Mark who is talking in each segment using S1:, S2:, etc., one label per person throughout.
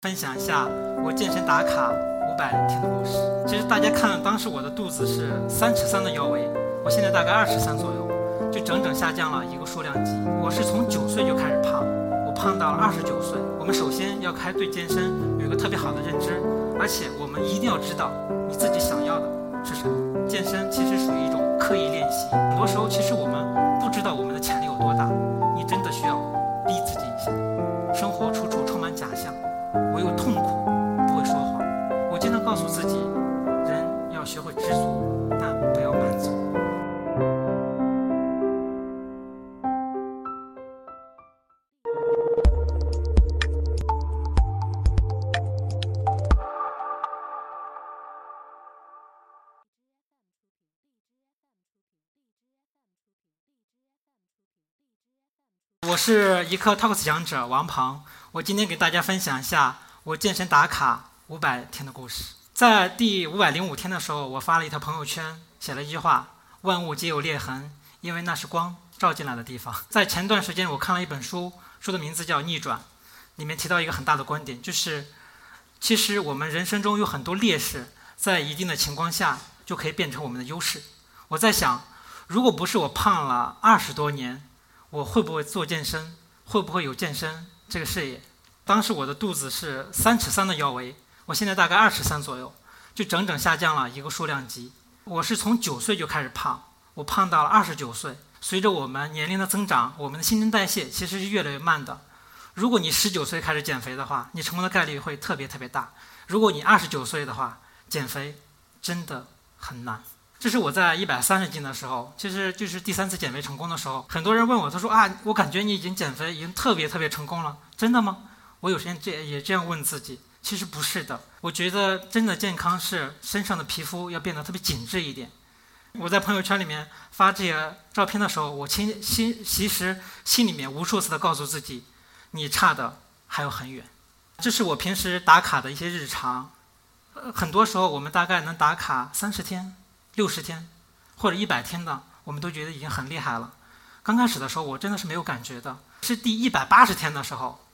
S1: 分享一下我健身打卡五百天的故事。其实大家看，当时我的肚子是三尺三的腰围，我现在大概二尺三左右，就整整下降了一个数量级。我是从九岁就开始胖，我胖到了二十九岁。我们首先要开对健身有一个特别好的认知，而且我们一定要知道你自己想要的是什么。健身其实属于一种刻意练习，很多时候其实我们不知道我们的潜力有多大，我是一课 Talks 讲者王鹏，我今天给大家分享一下我健身打卡五百天的故事。在第五百零五天的时候，我发了一条朋友圈，写了一句话：“万物皆有裂痕，因为那是光照进来的地方。”在前段时间，我看了一本书，书的名字叫《逆转》，里面提到一个很大的观点，就是其实我们人生中有很多劣势，在一定的情况下就可以变成我们的优势。我在想，如果不是我胖了二十多年，我会不会做健身？会不会有健身这个事业？当时我的肚子是三尺三的腰围，我现在大概二尺三左右，就整整下降了一个数量级。我是从九岁就开始胖，我胖到了二十九岁。随着我们年龄的增长，我们的新陈代谢其实是越来越慢的。如果你十九岁开始减肥的话，你成功的概率会特别特别大。如果你二十九岁的话，减肥真的很难。这是我在一百三十斤的时候，其实就是第三次减肥成功的时候。很多人问我，他说啊，我感觉你已经减肥已经特别特别成功了，真的吗？我有时间这也这样问自己，其实不是的。我觉得真的健康是身上的皮肤要变得特别紧致一点。我在朋友圈里面发这些照片的时候，我心心其实心里面无数次的告诉自己，你差的还有很远。这是我平时打卡的一些日常，呃，很多时候我们大概能打卡三十天。六十天或者一百天的，我们都觉得已经很厉害了。刚开始的时候，我真的是没有感觉的。是第一百八十天的时候，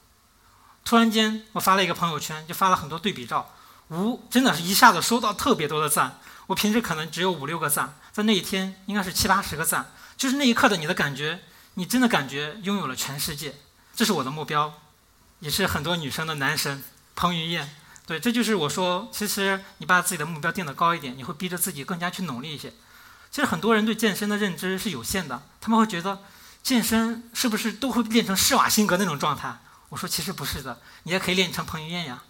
S1: 突然间我发了一个朋友圈，就发了很多对比照，无真的是一下子收到特别多的赞。我平时可能只有五六个赞，在那一天应该是七八十个赞。就是那一刻的你的感觉，你真的感觉拥有了全世界。这是我的目标，也是很多女生的男神彭于晏。对，这就是我说，其实你把自己的目标定得高一点，你会逼着自己更加去努力一些。其实很多人对健身的认知是有限的，他们会觉得健身是不是都会练成施瓦辛格那种状态？我说其实不是的，你也可以练成彭于晏呀。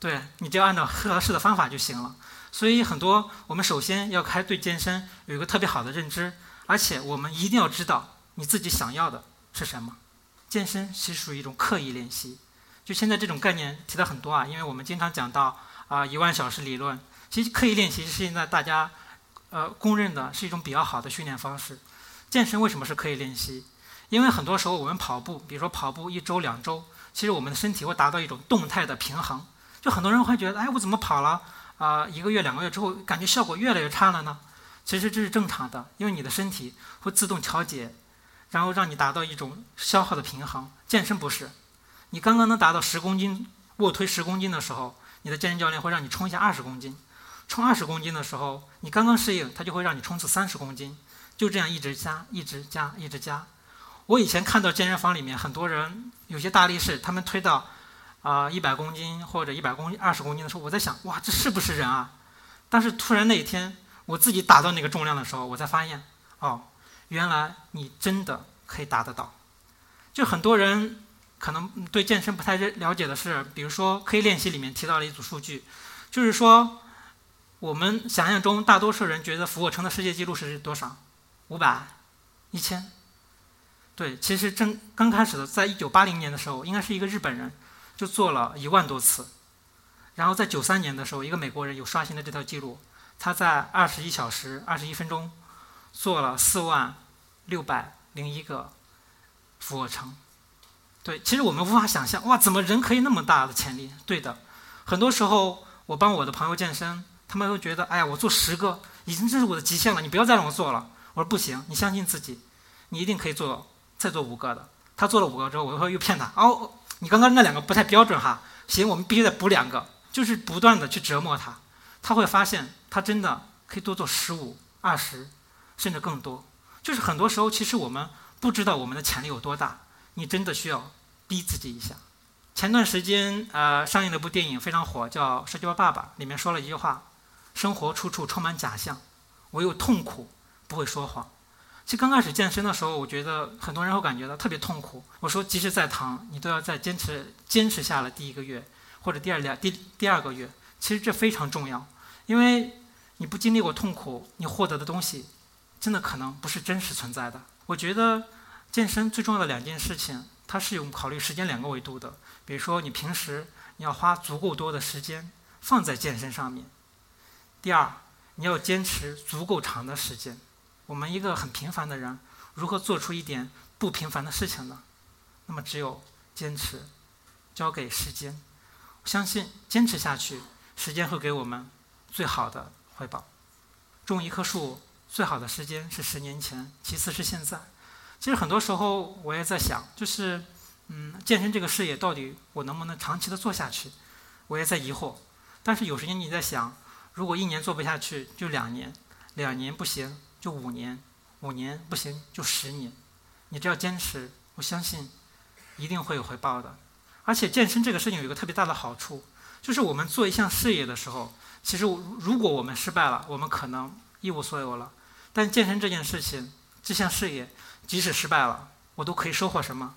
S1: 对，你就按照合适的方法就行了。所以很多我们首先要开对健身有一个特别好的认知，而且我们一定要知道你自己想要的是什么。健身其实属于一种刻意练习。就现在这种概念提的很多啊，因为我们经常讲到啊一万小时理论，其实刻意练习是现在大家呃公认的是一种比较好的训练方式。健身为什么是刻意练习？因为很多时候我们跑步，比如说跑步一周两周，其实我们的身体会达到一种动态的平衡。就很多人会觉得，哎，我怎么跑了啊一个月两个月之后，感觉效果越来越差了呢？其实这是正常的，因为你的身体会自动调节，然后让你达到一种消耗的平衡。健身不是。你刚刚能达到十公斤卧推十公斤的时候，你的健身教练会让你冲一下二十公斤，冲二十公斤的时候，你刚刚适应，他就会让你冲刺三十公斤，就这样一直加，一直加，一直加。我以前看到健身房里面很多人有些大力士，他们推到啊一百公斤或者一百公二十公斤的时候，我在想，哇，这是不是人啊？但是突然那一天我自己达到那个重量的时候，我才发现，哦，原来你真的可以达得到。就很多人。可能对健身不太认了解的是，比如说可以练习里面提到了一组数据，就是说我们想象中大多数人觉得俯卧撑的世界纪录是多少？五百、一千？对，其实正刚开始的，在一九八零年的时候，应该是一个日本人就做了一万多次，然后在九三年的时候，一个美国人有刷新了这条记录，他在二十一小时二十一分钟做了四万六百零一个俯卧撑。对，其实我们无法想象，哇，怎么人可以那么大的潜力？对的，很多时候我帮我的朋友健身，他们都觉得，哎呀，我做十个已经这是我的极限了，你不要再让我做了。我说不行，你相信自己，你一定可以做，再做五个的。他做了五个之后，我会又骗他，哦，你刚刚那两个不太标准哈，行，我们必须得补两个，就是不断的去折磨他，他会发现他真的可以多做十五、二十，甚至更多。就是很多时候，其实我们不知道我们的潜力有多大，你真的需要逼自己一下。前段时间，呃，上映了部电影非常火，叫《社交爸爸》，里面说了一句话：“生活处处充满假象，唯有痛苦不会说谎。”其实刚开始健身的时候，我觉得很多人会感觉到特别痛苦。我说，即使再疼，你都要再坚持坚持下来第一个月，或者第二两第第二个月。其实这非常重要，因为你不经历过痛苦，你获得的东西，真的可能不是真实存在的。我觉得健身最重要的两件事情，它是用考虑时间两个维度的。比如说，你平时你要花足够多的时间放在健身上面。第二，你要坚持足够长的时间。我们一个很平凡的人，如何做出一点不平凡的事情呢？那么只有坚持，交给时间。相信坚持下去，时间会给我们最好的回报。种一棵树最好的时间是十年前，其次是现在。其实很多时候我也在想，就是，嗯，健身这个事业到底我能不能长期的做下去？我也在疑惑。但是有时间你在想，如果一年做不下去，就两年，两年不行。就五年，五年不行就十年，你只要坚持，我相信一定会有回报的。而且健身这个事情有一个特别大的好处，就是我们做一项事业的时候，其实如果我们失败了，我们可能一无所有了。但健身这件事情，这项事业，即使失败了，我都可以收获什么？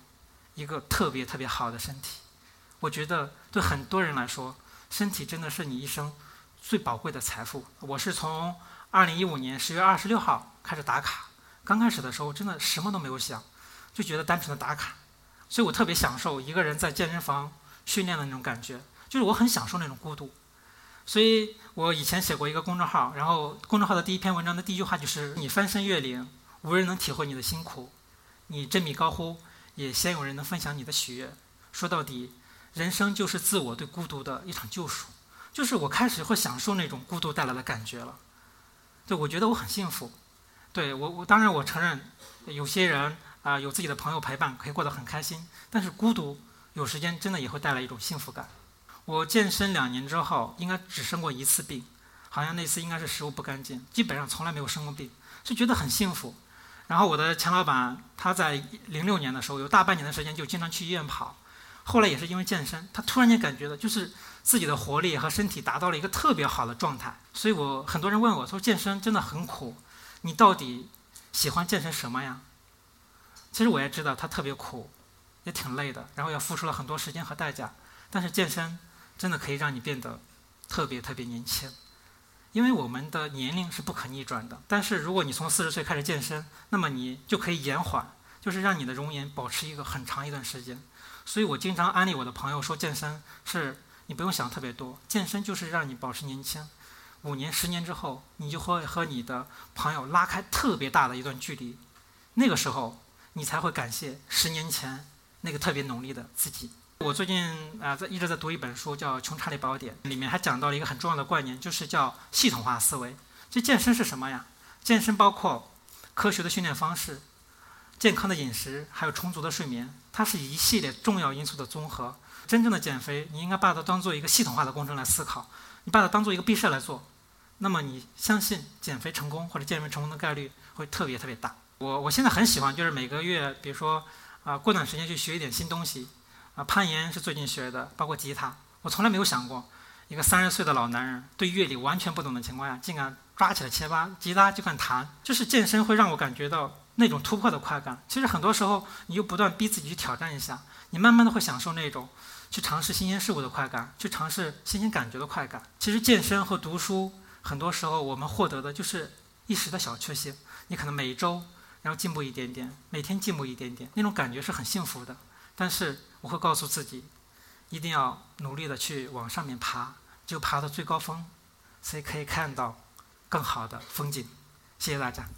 S1: 一个特别特别好的身体。我觉得对很多人来说，身体真的是你一生最宝贵的财富。我是从。二零一五年十月二十六号开始打卡，刚开始的时候真的什么都没有想，就觉得单纯的打卡，所以我特别享受一个人在健身房训练的那种感觉，就是我很享受那种孤独。所以我以前写过一个公众号，然后公众号的第一篇文章的第一句话就是：“你翻山越岭，无人能体会你的辛苦；你振臂高呼，也鲜有人能分享你的喜悦。”说到底，人生就是自我对孤独的一场救赎，就是我开始会享受那种孤独带来的感觉了。对，我觉得我很幸福。对我，我当然我承认，有些人啊有自己的朋友陪伴，可以过得很开心。但是孤独有时间真的也会带来一种幸福感。我健身两年之后，应该只生过一次病，好像那次应该是食物不干净，基本上从来没有生过病，就觉得很幸福。然后我的前老板他在零六年的时候，有大半年的时间就经常去医院跑。后来也是因为健身，他突然间感觉到就是自己的活力和身体达到了一个特别好的状态。所以我很多人问我说：“健身真的很苦，你到底喜欢健身什么呀？”其实我也知道它特别苦，也挺累的，然后要付出了很多时间和代价。但是健身真的可以让你变得特别特别年轻，因为我们的年龄是不可逆转的。但是如果你从四十岁开始健身，那么你就可以延缓，就是让你的容颜保持一个很长一段时间。所以我经常安利我的朋友说，健身是你不用想特别多，健身就是让你保持年轻。五年、十年之后，你就会和你的朋友拉开特别大的一段距离。那个时候，你才会感谢十年前那个特别努力的自己。我最近啊，在一直在读一本书，叫《穷查理宝典》，里面还讲到了一个很重要的观念，就是叫系统化思维。这健身是什么呀？健身包括科学的训练方式。健康的饮食，还有充足的睡眠，它是一系列重要因素的综合。真正的减肥，你应该把它当做一个系统化的工程来思考，你把它当做一个毕设来做，那么你相信减肥成功或者健身成功的概率会特别特别大。我我现在很喜欢，就是每个月，比如说啊，过段时间去学一点新东西，啊，攀岩是最近学的，包括吉他。我从来没有想过，一个三十岁的老男人对乐理完全不懂的情况下，竟敢抓起了切巴吉他就敢弹。就是健身会让我感觉到。那种突破的快感，其实很多时候你又不断逼自己去挑战一下，你慢慢的会享受那种去尝试新鲜事物的快感，去尝试新鲜感觉的快感。其实健身和读书，很多时候我们获得的就是一时的小确幸。你可能每周然后进步一点点，每天进步一点点，那种感觉是很幸福的。但是我会告诉自己，一定要努力的去往上面爬，就爬到最高峰，所以可以看到更好的风景。谢谢大家。